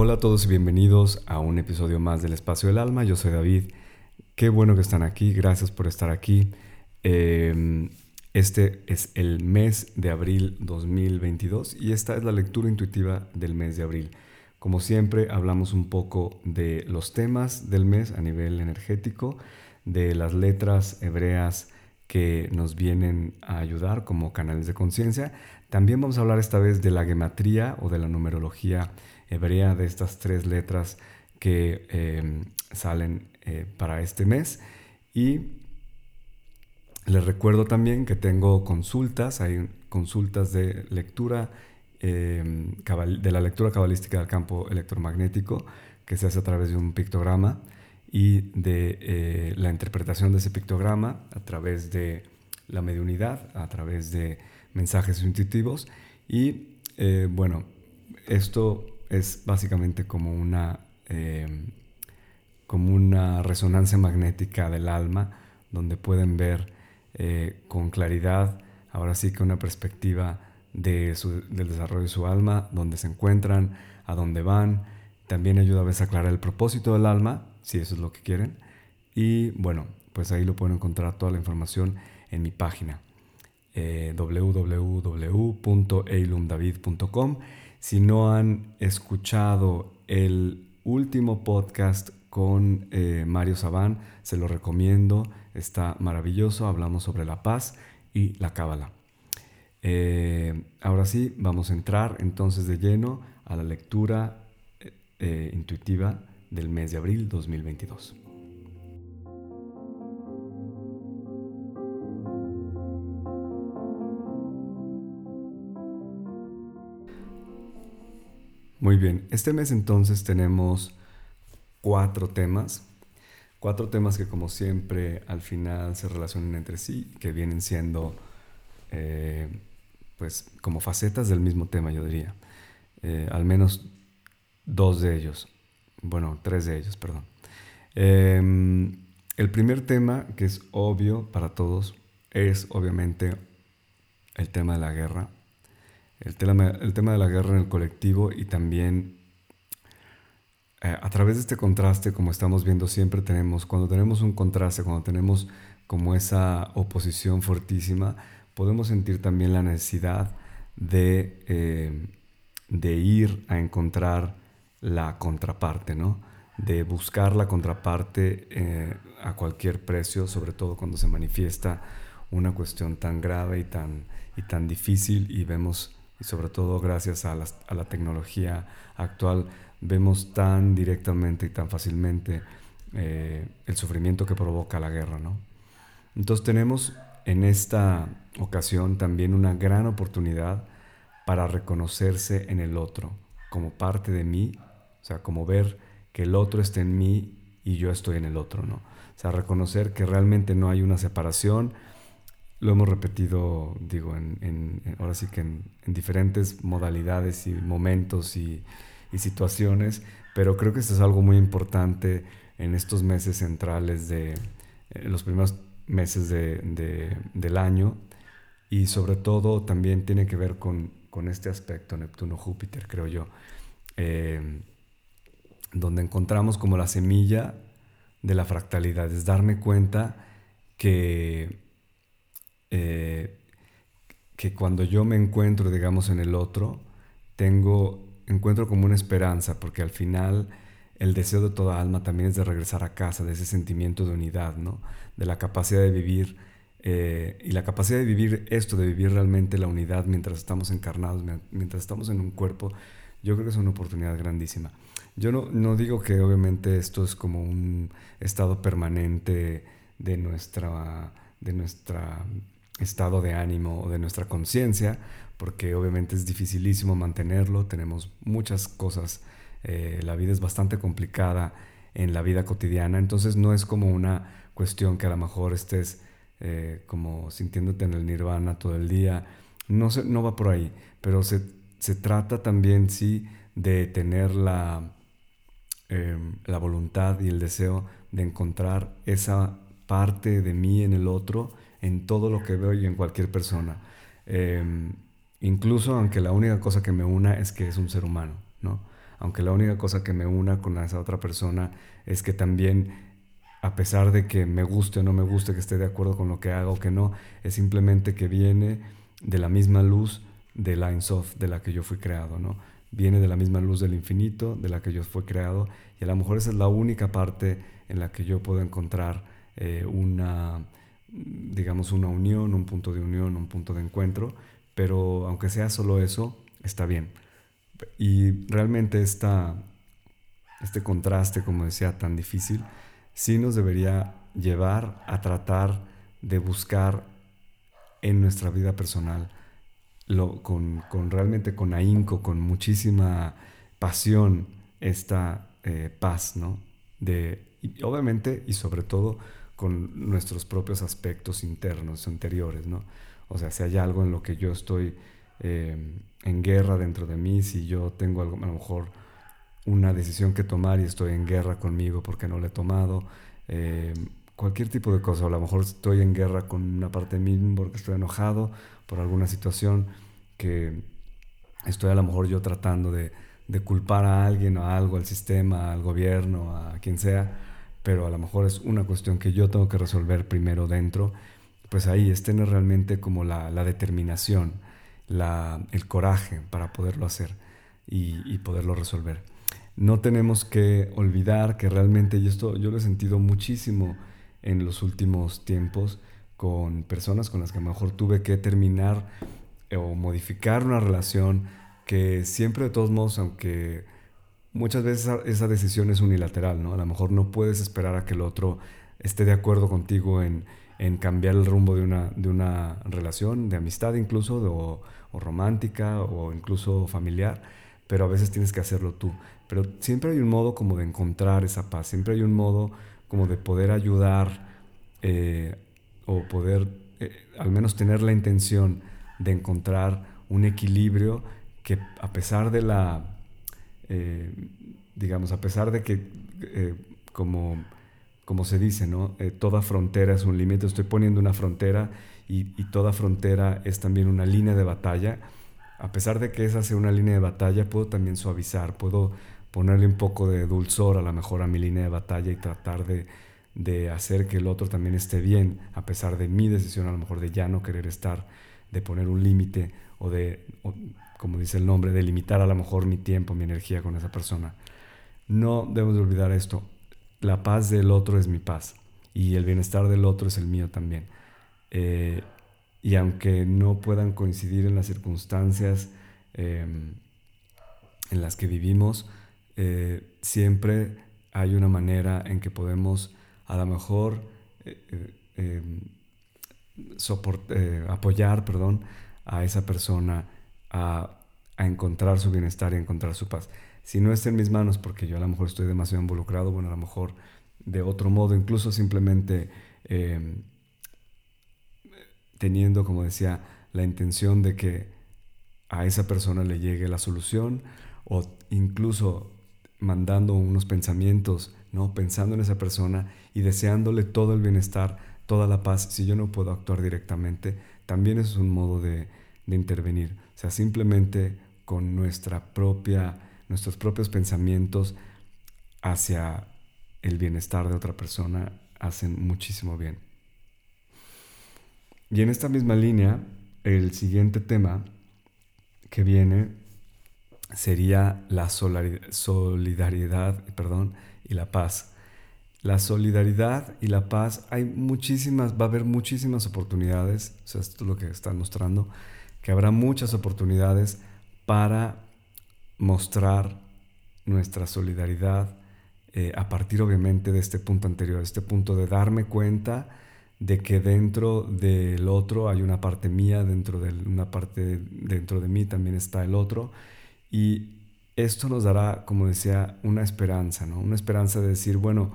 Hola a todos y bienvenidos a un episodio más del Espacio del Alma. Yo soy David. Qué bueno que están aquí. Gracias por estar aquí. Em, este es el mes de abril 2022 y esta es la lectura intuitiva del mes de abril. Como siempre, hablamos un poco de los temas del mes a nivel energético, de las letras hebreas que nos vienen a ayudar como canales de conciencia. También vamos a hablar esta vez de la gematría o de la numerología hebrea de estas tres letras que eh, salen eh, para este mes. Y les recuerdo también que tengo consultas, hay consultas de lectura, eh, de la lectura cabalística del campo electromagnético que se hace a través de un pictograma y de la interpretación de ese pictograma a través de la mediunidad, a través de mensajes intuitivos. Y bueno, esto es básicamente como una, em, como una resonancia magnética del alma, donde pueden ver eh, con claridad, ahora sí que una perspectiva de del desarrollo de su alma, dónde se encuentran, a dónde van. También ayuda a veces a aclarar el propósito del alma, si eso es lo que quieren. Y bueno, pues ahí lo pueden encontrar toda la información en mi página eh, si no han escuchado el último podcast con eh, Mario Sabán, se lo recomiendo, está maravilloso, hablamos sobre la paz y la cábala. Eh, ahora sí, vamos a entrar entonces de lleno a la lectura eh, intuitiva del mes de abril 2022. Muy bien, este mes entonces tenemos cuatro temas, cuatro temas que como siempre al final se relacionan entre sí, que vienen siendo eh, pues como facetas del mismo tema, yo diría. Eh, al menos dos de ellos, bueno, tres de ellos, perdón. Em, el primer tema, que es obvio para todos, es obviamente el tema de la guerra el tema, el tema de la guerra en el colectivo y también eh, a través de este contraste, como estamos viendo siempre, tenemos, cuando tenemos un contraste, cuando tenemos como esa oposición fortísima, podemos sentir también la necesidad de, eh, de ir a encontrar la contraparte, ¿no? de buscar la contraparte eh, a cualquier precio, sobre todo cuando se manifiesta una cuestión tan grave y tan, y tan difícil y vemos y sobre todo gracias a, la tecnología actual vemos tan directamente y tan fácilmente eh, el sufrimiento que provoca la guerra. ¿no? Entonces tenemos en esta ocasión también una gran oportunidad para reconocerse en el otro como parte de mí, o sea, como ver que el otro está en mí y yo estoy en el otro, ¿no? O sea, reconocer que realmente no hay una separación, lo hemos repetido, digo, en, ahora sí que en, diferentes modalidades y momentos y, situaciones, pero creo que esto es algo muy importante en estos meses centrales de eh, los primeros meses de, del año y sobre todo también tiene que ver con, con este aspecto Neptuno-Júpiter, creo yo, eh, donde encontramos como la semilla de la fractalidad, es darme cuenta que eh, que cuando yo me encuentro, digamos, en el otro, tengo, encuentro como una esperanza, porque al final el deseo de toda alma también es de regresar a casa, de ese sentimiento de unidad, ¿no? De la capacidad de vivir, eh, y la capacidad de vivir esto, de vivir realmente la unidad mientras estamos encarnados, mientras estamos en un cuerpo, yo creo que es una oportunidad grandísima. Yo no, no digo que obviamente esto es como un estado permanente de nuestra, de nuestra estado de ánimo o de nuestra conciencia, porque obviamente es dificilísimo mantenerlo, tenemos muchas cosas, eh, la vida es bastante complicada en la vida cotidiana, entonces no es como una cuestión que a lo mejor estés eh, como sintiéndote en el nirvana todo el día, no, se, no va por ahí, pero se, se trata también sí de tener la, em, la voluntad y el deseo de encontrar esa parte de mí en el otro, en todo lo que veo y en cualquier persona. Em, incluso aunque la única cosa que me una es que es un ser humano, ¿no? aunque la única cosa que me una con esa otra persona es que también, a pesar de que me guste o no me guste, que esté de acuerdo con lo que haga o que no, es simplemente que viene de la misma luz de la Sof de la que yo fui creado, ¿no? Viene de la misma luz del infinito de la que yo fui creado y a lo mejor esa es la única parte en la que yo puedo encontrar eh, una, digamos, una unión, un punto de unión, un punto de encuentro, pero aunque sea solo eso, está bien. Y realmente esta, este contraste, como decía, tan difícil, sí nos debería llevar a tratar de buscar en nuestra vida personal, lo, con, con, realmente con ahínco, con muchísima pasión, esta eh, paz, ¿no? De, obviamente y sobre todo con nuestros propios aspectos internos, interiores, ¿no? O sea, si hay algo en lo que yo estoy eh, en guerra dentro de mí, si yo tengo algo, a lo mejor una decisión que tomar y estoy en guerra conmigo porque no la he tomado, eh, cualquier tipo de cosa, a lo mejor estoy en guerra con una parte de mí porque estoy enojado por alguna situación que estoy a lo mejor yo tratando de, de culpar a alguien o a algo, al sistema, al gobierno, a quien sea, pero a lo mejor es una cuestión que yo tengo que resolver primero dentro, pues ahí es realmente como la, determinación, la, el coraje para poderlo hacer y, poderlo resolver. No tenemos que olvidar que realmente, y esto yo lo he sentido muchísimo en los últimos tiempos con personas con las que a lo mejor tuve que terminar o modificar una relación que siempre de todos modos, aunque muchas veces esa, decisión es unilateral, ¿no? A lo mejor no puedes esperar a que el otro esté de acuerdo contigo en, cambiar el rumbo de una, de una relación, de amistad incluso, o, romántica, o incluso familiar, pero a veces tienes que hacerlo tú. Pero siempre hay un modo como de encontrar esa paz, siempre hay un modo como de poder ayudar eh, o poder eh, al menos tener la intención de encontrar un equilibrio que a pesar de la eh, digamos, a pesar de que, eh, como, como se dice, ¿no? Eh, toda frontera es un límite, estoy poniendo una frontera y, toda frontera es también una línea de batalla. A pesar de que esa sea una línea de batalla, puedo también suavizar, puedo ponerle un poco de dulzor a lo mejor a mi línea de batalla y tratar de, de hacer que el otro también esté bien, a pesar de mi decisión a lo mejor de ya no querer estar, de poner un límite o de, como dice el nombre, de limitar a lo mejor mi tiempo, mi energía con esa persona. No debemos de olvidar esto. La paz del otro es mi paz y el bienestar del otro es el mío también. Eh, y aunque no puedan coincidir en las circunstancias em, en las que vivimos, eh, siempre hay una manera en que podemos a lo mejor eh, em, apoyar perdón, a esa persona a, encontrar su bienestar y a encontrar su paz. Si no está en mis manos, porque yo a lo mejor estoy demasiado involucrado, bueno, a lo mejor de otro modo, incluso simplemente em, teniendo, como decía, la intención de que a esa persona le llegue la solución o incluso mandando unos pensamientos, ¿no? Pensando en esa persona y deseándole todo el bienestar, toda la paz, si yo no puedo actuar directamente, también es un modo de, de intervenir. Sea, simplemente con nuestra propia, nuestros propios pensamientos hacia el bienestar de otra persona hacen muchísimo bien. Y en esta misma línea, el siguiente tema que viene sería la solidaridad perdón, y la paz. La solidaridad y la paz, hay muchísimas, va a haber muchísimas oportunidades, o esto es lo que están mostrando, que habrá muchas oportunidades para mostrar nuestra solidaridad eh, a partir obviamente de este punto anterior, este punto de darme cuenta de que dentro del otro hay una parte mía, dentro de una parte dentro de mí también está el otro y esto nos dará, como decía, una esperanza, ¿no? Una esperanza de decir, bueno,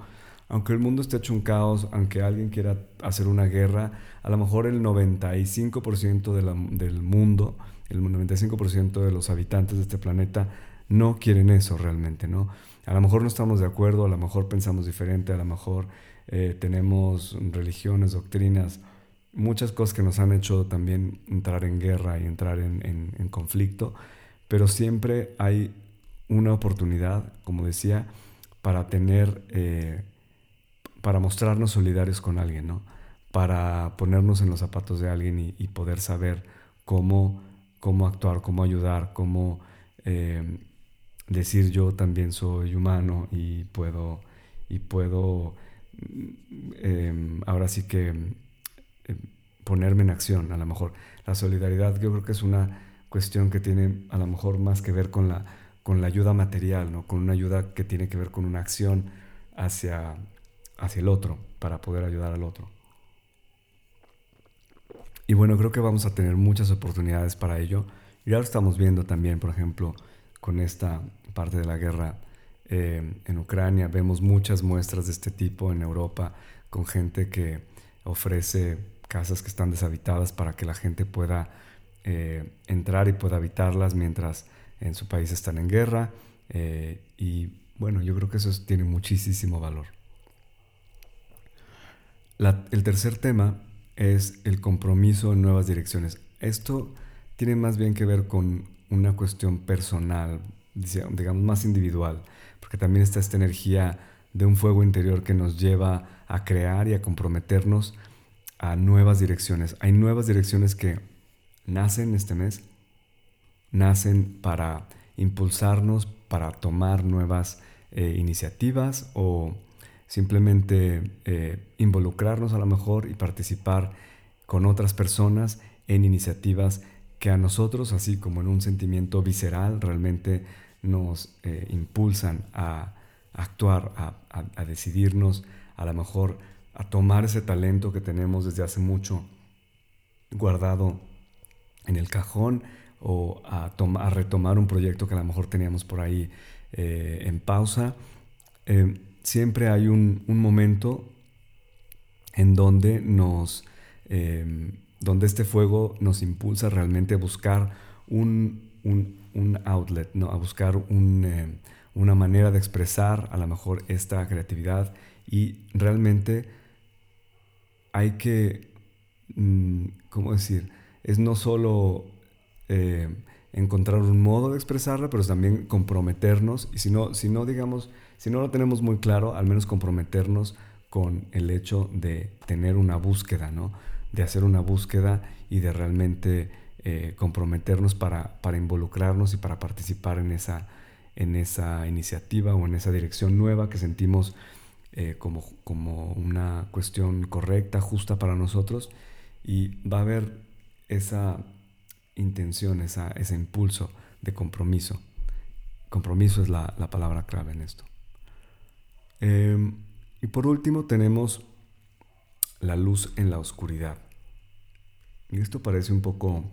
aunque el mundo esté hecho un caos, aunque alguien quiera hacer una guerra, a lo mejor el 95% del mundo, el 95% de los habitantes de este planeta no quieren eso realmente, ¿no? A lo mejor no estamos de acuerdo, a lo mejor pensamos diferente, a lo mejor eh, tenemos religiones, doctrinas, muchas cosas que nos han hecho también entrar en guerra y entrar en conflicto, pero siempre hay una oportunidad, como decía, para tener, eh, para mostrarnos solidarios con alguien, ¿no? Para ponernos en los zapatos de alguien y, poder saber cómo, cómo actuar, cómo ayudar, cómo eh, decir yo también soy humano y puedo, y puedo em, ahora sí que em, ponerme en acción, a lo mejor. La solidaridad yo creo que es una cuestión que tiene a lo mejor más que ver con la, con la ayuda material, ¿no? con una ayuda que tiene que ver con una acción hacia, hacia el otro, para poder ayudar al otro. Y bueno, creo que vamos a tener muchas oportunidades para ello. Y ahora estamos viendo también, por ejemplo, con esta parte de la guerra eh, en Ucrania, vemos muchas muestras de este tipo en Europa, con gente que ofrece casas que están deshabitadas para que la gente pueda eh, entrar y pueda habitarlas mientras en su país están en guerra. Eh, y bueno, yo creo que eso tiene muchísimo valor. El tercer tema es el compromiso en nuevas direcciones. Esto tiene más bien que ver con una cuestión personal, digamos más individual, porque también está esta energía de un fuego interior que nos lleva a crear y a comprometernos a nuevas direcciones. Hay nuevas direcciones que nacen este mes, nacen para impulsarnos, para tomar nuevas eh, iniciativas o simplemente eh, involucrarnos a lo mejor y participar con otras personas en iniciativas que a nosotros, así como en un sentimiento visceral, realmente nos eh, impulsan a, actuar, a, decidirnos, a lo mejor a tomar ese talento que tenemos desde hace mucho guardado en el cajón o a, a retomar un proyecto que a lo mejor teníamos por ahí eh, en pausa. Siempre hay un, momento en donde nos donde este fuego nos impulsa realmente a buscar un, outlet, ¿no? a buscar eh, una manera de expresar a lo mejor esta creatividad y realmente hay que, mm, ¿cómo decir? Es no solo eh, encontrar un modo de expresarla, pero también comprometernos y si no, si no digamos, si no lo tenemos muy claro, al menos comprometernos con el hecho de tener una búsqueda, ¿no? de hacer una búsqueda y de realmente eh, comprometernos para, involucrarnos y para participar en esa, iniciativa o en esa dirección nueva que sentimos eh, como, una cuestión correcta, justa para nosotros. Y va a haber esa intención, ese impulso de compromiso. Compromiso es la palabra clave en esto. Em, y por último tenemos la luz en la oscuridad. Y esto parece un poco,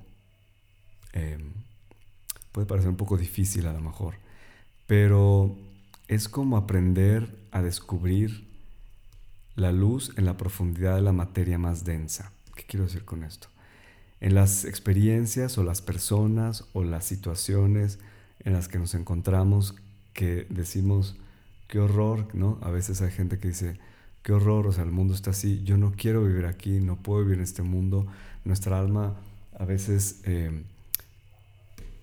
em, puede parecer un poco difícil a lo mejor, pero es como aprender a descubrir la luz en la profundidad de la materia más densa. ¿Qué quiero decir con esto? En las experiencias o las personas o las situaciones en las que nos encontramos que decimos, qué horror, ¿no? A veces hay gente que dice, qué horror, o sea, el mundo está así, yo no quiero vivir aquí, no puedo vivir en este mundo. Nuestra alma a veces eh,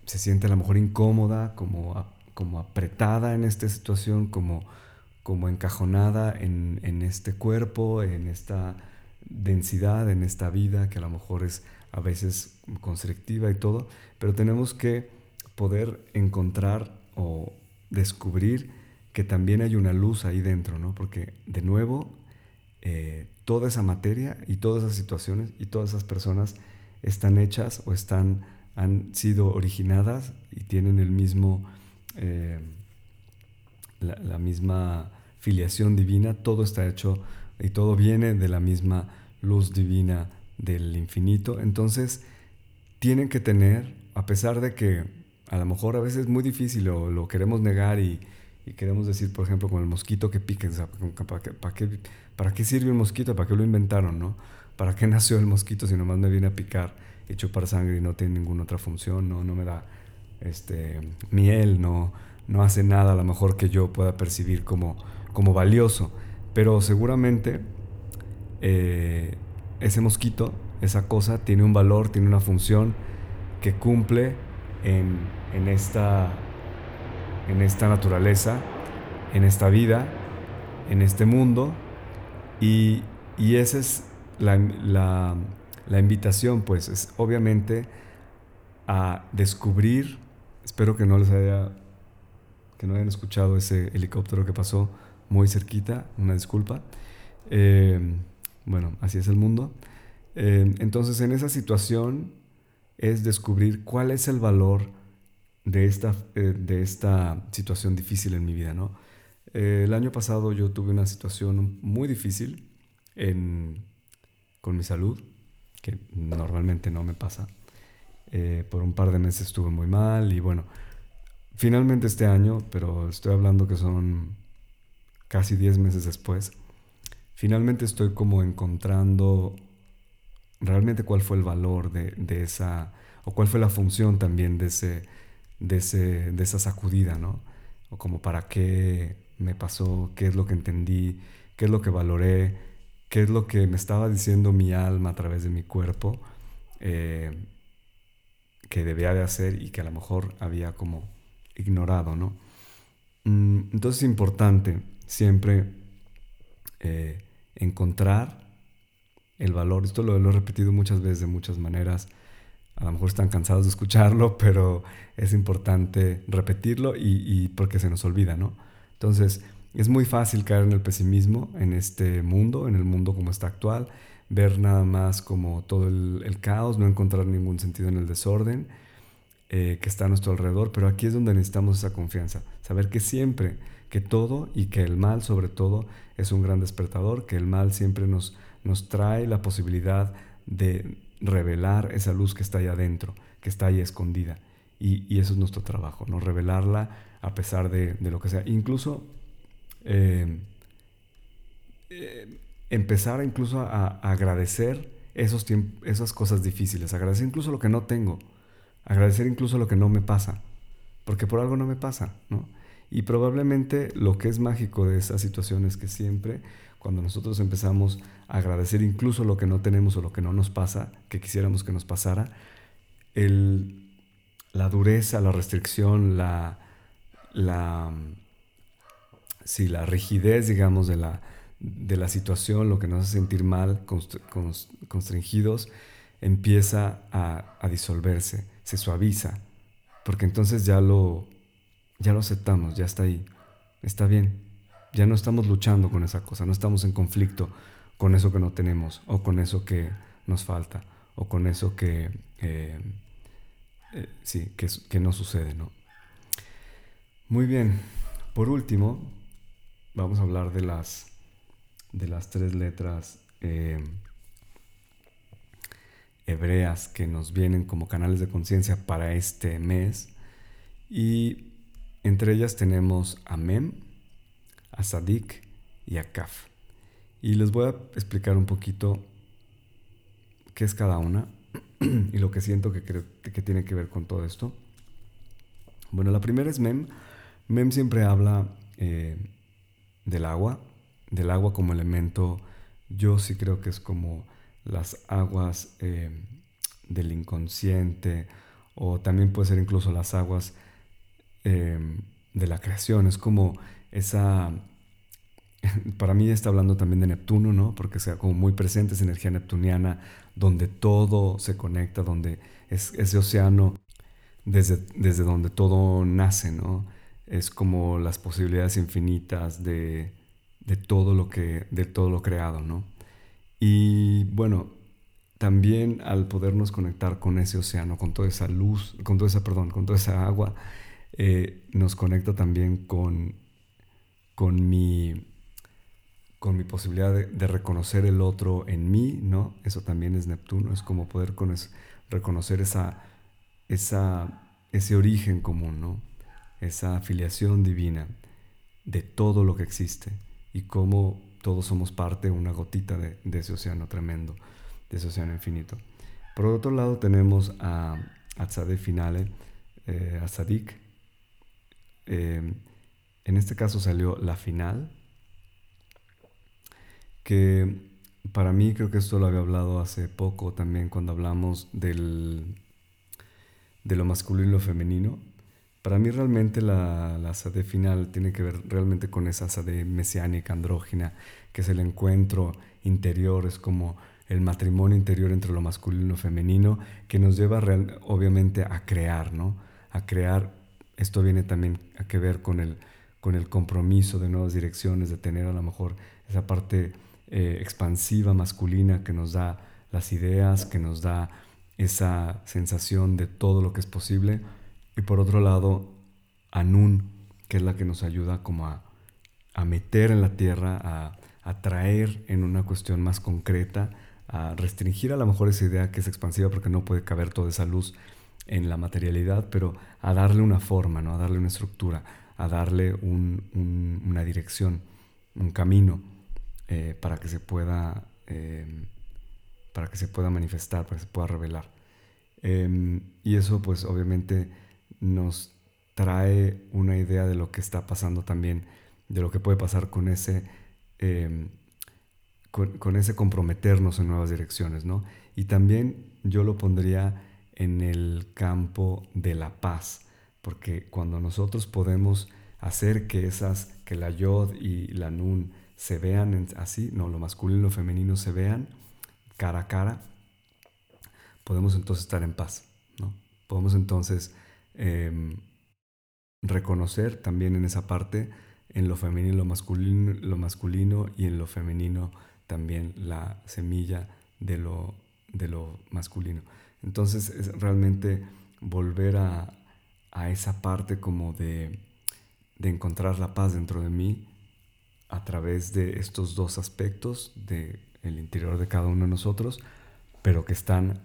se siente a lo mejor incómoda, como, como apretada en esta situación, como, como encajonada en, en este cuerpo, en esta densidad, en esta vida que a lo mejor es a veces constrictiva y todo, pero tenemos que poder encontrar o descubrir que también hay una luz ahí dentro, ¿no? Porque de nuevo, eh, toda esa materia y todas esas situaciones y todas esas personas están hechas o están, han sido originadas y tienen el mismo, eh, la, misma filiación divina, todo está hecho y todo viene de la misma luz divina del infinito. Entonces, tienen que tener, a pesar de que a lo mejor a veces es muy difícil o lo queremos negar y, y queremos decir, por ejemplo, con el mosquito que pique, ¿para qué, para, qué, ¿para qué sirve un mosquito? ¿Para qué lo inventaron? ¿no? ¿Para qué nació el mosquito si nomás me viene a picar y chupar sangre y no tiene ninguna otra función? No, no me da este, miel, no, no hace nada a lo mejor que yo pueda percibir como, como valioso. Pero seguramente eh, ese mosquito, esa cosa, tiene un valor, tiene una función que cumple en, en esta en esta naturaleza, en esta vida, en este mundo. Y, esa es la, la, invitación, pues, es obviamente a descubrir, espero que no les haya, que no hayan escuchado ese helicóptero que pasó muy cerquita, una disculpa. Eh, bueno, así es el mundo. Eh, entonces, en esa situación es descubrir cuál es el valor de esta, eh, de esta situación difícil en mi vida, ¿no? el año pasado yo tuve una situación muy difícil con mi salud, que normalmente no me pasa. por un par de meses estuve muy mal y bueno, finalmente este año, pero estoy hablando que son casi 10 meses después, finalmente estoy como encontrando realmente cuál fue el valor de, esa, o cuál fue la función también de, ese, de, ese, de esa sacudida, ¿no? O como para qué me pasó, qué es lo que entendí, qué es lo que valoré, qué es lo que me estaba diciendo mi alma a través de mi cuerpo eh, que debía de hacer y que a lo mejor había como ignorado, ¿no? Mm, entonces es importante siempre eh, encontrar el valor. Esto lo, he repetido muchas veces de muchas maneras. A lo mejor están cansados de escucharlo, pero es importante repetirlo y, porque se nos olvida, ¿no? Entonces, es muy fácil caer en el pesimismo en este mundo, en el mundo como está actual, ver nada más como todo el, caos, no encontrar ningún sentido en el desorden eh, que está a nuestro alrededor, pero aquí es donde necesitamos esa confianza, saber que siempre, que todo y que el mal sobre todo es un gran despertador, que el mal siempre nos nos trae la posibilidad de revelar esa luz que está ahí adentro, que está ahí escondida. Y, eso es nuestro trabajo, ¿no? Revelarla a pesar de, lo que sea. Incluso eh, eh, empezar incluso a, agradecer esos esas cosas difíciles, agradecer incluso lo que no tengo, agradecer incluso lo que no me pasa, porque por algo no me pasa, ¿no? Y probablemente lo que es mágico de esa situación es que siempre cuando nosotros empezamos a agradecer incluso lo que no tenemos o lo que no nos pasa, que quisiéramos que nos pasara, el, la dureza, la restricción, la, la, sí, la rigidez, digamos, de la, de la situación, lo que nos hace sentir mal, constringidos, empieza a, a, disolverse, se suaviza, porque entonces ya lo, ya lo aceptamos, ya está ahí, está bien, ya no estamos luchando con esa cosa, no estamos en conflicto con eso que no tenemos o con eso que nos falta o con eso que, eh, eh, sí, que, no sucede, ¿no? Muy bien, por último, vamos a hablar de las, de las tres letras eh, hebreas que nos vienen como canales de conciencia para este mes. Y entre ellas tenemos Amem, a Sadik y a Kaf. Y les voy a explicar un poquito qué es cada una y lo que siento que, que tiene que ver con todo esto. Bueno, la primera es Mem. Mem siempre habla eh, del agua, del agua como elemento, yo sí creo que es como las aguas eh, del inconsciente o también puede ser incluso las aguas eh, de la creación, es como esa, para mí está hablando también de Neptuno, ¿no? Porque sea como muy presente esa energía neptuniana, donde todo se conecta, donde es ese océano desde, desde donde todo nace, ¿no? Es como las posibilidades infinitas de, de, todo lo que, de todo lo creado, ¿no? Y bueno, también al podernos conectar con ese océano, con toda esa luz, con toda esa, perdón, con toda esa agua, eh, nos conecta también con con mi, con mi posibilidad de, reconocer el otro en mí, ¿no? Eso también es Neptuno, es como poder reconocer esa, esa, ese origen común, ¿no? Esa afiliación divina de todo lo que existe y cómo todos somos parte, una gotita de, ese océano tremendo, de ese océano infinito. Por otro lado tenemos a, a Finale, eh, a Sadik, eh, en este caso salió la final, que para mí creo que esto lo había hablado hace poco también cuando hablamos del, de lo masculino y lo femenino. Para mí realmente la, la final tiene que ver realmente con esa sade mesiánica, andrógina, que es el encuentro interior, es como el matrimonio interior entre lo masculino y lo femenino, que nos lleva obviamente a crear, ¿no? A crear, esto viene también a que ver con el, con el compromiso de nuevas direcciones, de tener a lo mejor esa parte eh, expansiva masculina que nos da las ideas, que nos da esa sensación de todo lo que es posible. Y por otro lado, Anun, que es la que nos ayuda como a, a meter en la tierra, a, a en una cuestión más concreta, a restringir a lo mejor esa idea que es expansiva porque no puede caber toda esa luz en la materialidad, pero a darle una forma, ¿no? a darle una estructura, a darle una dirección, un camino eh, para que se pueda em, para que se pueda manifestar, para que se pueda revelar. Em, y eso pues obviamente nos trae una idea de lo que está pasando también, de lo que puede pasar con ese em, con, ese comprometernos en nuevas direcciones, ¿no? Y también yo lo pondría en el campo de la paz, porque cuando nosotros podemos hacer que esas, que la yod y la nun se vean así, no, lo masculino y lo femenino se vean cara a cara, podemos entonces estar en paz, ¿no? Podemos entonces em, reconocer también en esa parte, en lo femenino lo masculino, lo masculino y en lo femenino también la semilla de lo, de lo masculino. Entonces es realmente volver a, esa parte como de, encontrar la paz dentro de mí a través de estos dos aspectos del el interior de cada uno de nosotros, pero que están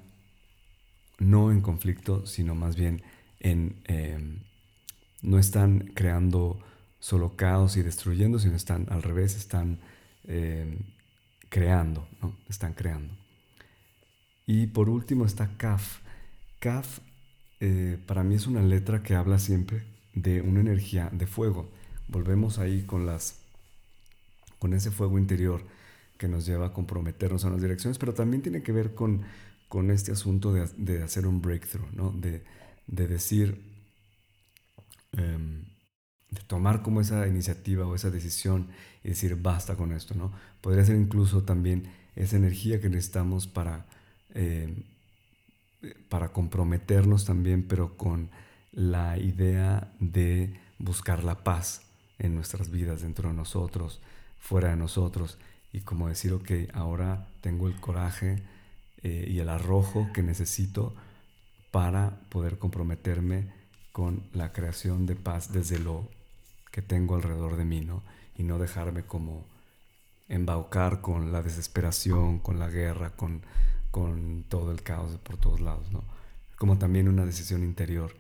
no en conflicto, sino más bien en... Em, no están creando solo caos y destruyendo, sino están al revés, están em, creando, ¿no? Están creando. Y por último está Kaf. Kaf eh, para mí es una letra que habla siempre de una energía de fuego. Volvemos ahí con las con ese fuego interior que nos lleva a comprometernos en las direcciones, pero también tiene que ver con, con este asunto de, hacer un breakthrough, ¿no? de, decir, em, de tomar como esa iniciativa o esa decisión y decir basta con esto, ¿no? Podría ser incluso también esa energía que necesitamos para, eh, para comprometernos también, pero con la idea de buscar la paz en nuestras vidas, dentro de nosotros, fuera de nosotros, y como decir, ok, ahora tengo el coraje eh, y el arrojo que necesito para poder comprometerme con la creación de paz desde lo que tengo alrededor de mí, ¿no? Y no dejarme como embaucar con la desesperación, con la guerra, con, con todo el caos por todos lados, ¿no? Como también una decisión interior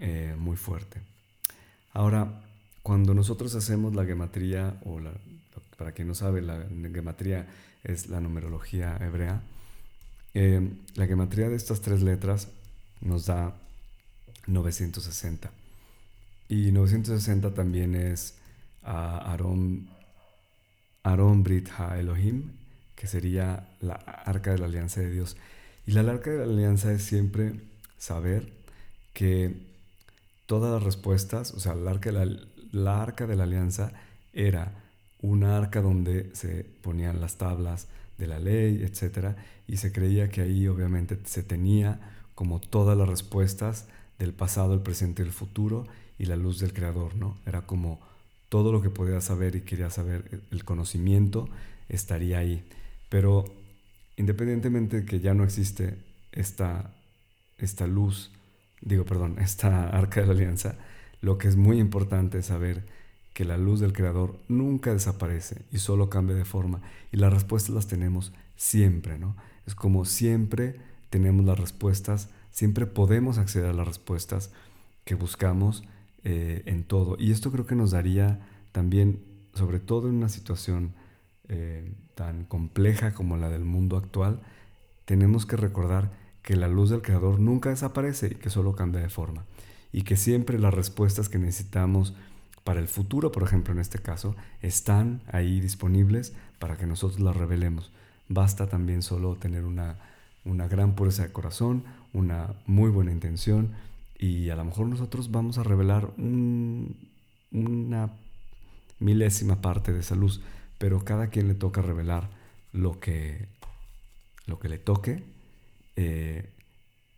eh, muy fuerte. Ahora, cuando nosotros hacemos la gematría, o para quien no sabe, la gematría es la numerología hebrea, eh, la gematría de estas tres letras nos da 960. Y 960 también es a Aarón, Aarón Brit Ha Elohim, que sería la arca de la alianza de Dios. Y la arca de la alianza es siempre saber que todas las respuestas, o sea, la arca de la, arca de la alianza era una arca donde se ponían las tablas de la ley, etc. Y se creía que ahí obviamente se tenía como todas las respuestas del pasado, el presente y el futuro y la luz del Creador, ¿no? Era como todo lo que podía saber y quería saber, el conocimiento estaría ahí. Pero independientemente de que ya no existe esta, esta luz, digo, perdón, esta arca de la alianza, lo que es muy importante es saber que la luz del Creador nunca desaparece y solo cambia de forma. Y las respuestas las tenemos siempre, ¿no? Es como siempre tenemos las respuestas, siempre podemos acceder a las respuestas que buscamos eh, en todo. Y esto creo que nos daría también, sobre todo en una situación eh, tan compleja como la del mundo actual, tenemos que recordar que la luz del Creador nunca desaparece y que solo cambia de forma. Y que siempre las respuestas que necesitamos para el futuro, por ejemplo, en este caso, están ahí disponibles para que nosotros las revelemos. Basta también solo tener una, una gran pureza de corazón, una muy buena intención Y a lo mejor nosotros vamos a revelar una milésima parte de esa luz, pero cada quien le toca revelar lo que, lo que le toque, eh,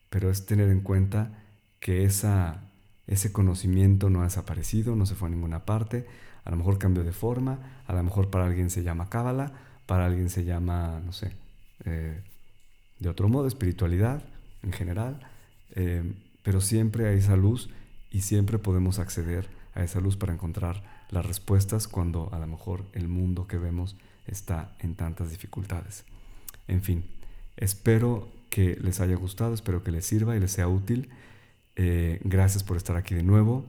pero es tener en cuenta que esa, ese conocimiento no ha desaparecido, no se fue a ninguna parte, a lo mejor cambió de forma, a lo mejor para alguien se llama cábala, para alguien se llama, no sé, eh, de otro modo, espiritualidad en general, eh, pero siempre hay esa luz y siempre podemos acceder a esa luz para encontrar las respuestas cuando a lo mejor el mundo que vemos está en tantas dificultades. En fin, espero que les haya gustado, espero que les sirva y les sea útil. Eh, gracias por estar aquí de nuevo.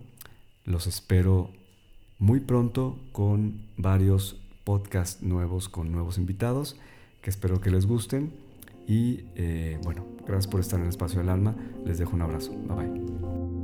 Los espero muy pronto con varios podcasts nuevos con nuevos invitados que espero que les gusten. Y eh, bueno, gracias por estar en el espacio del alma. Les dejo un abrazo. Bye bye.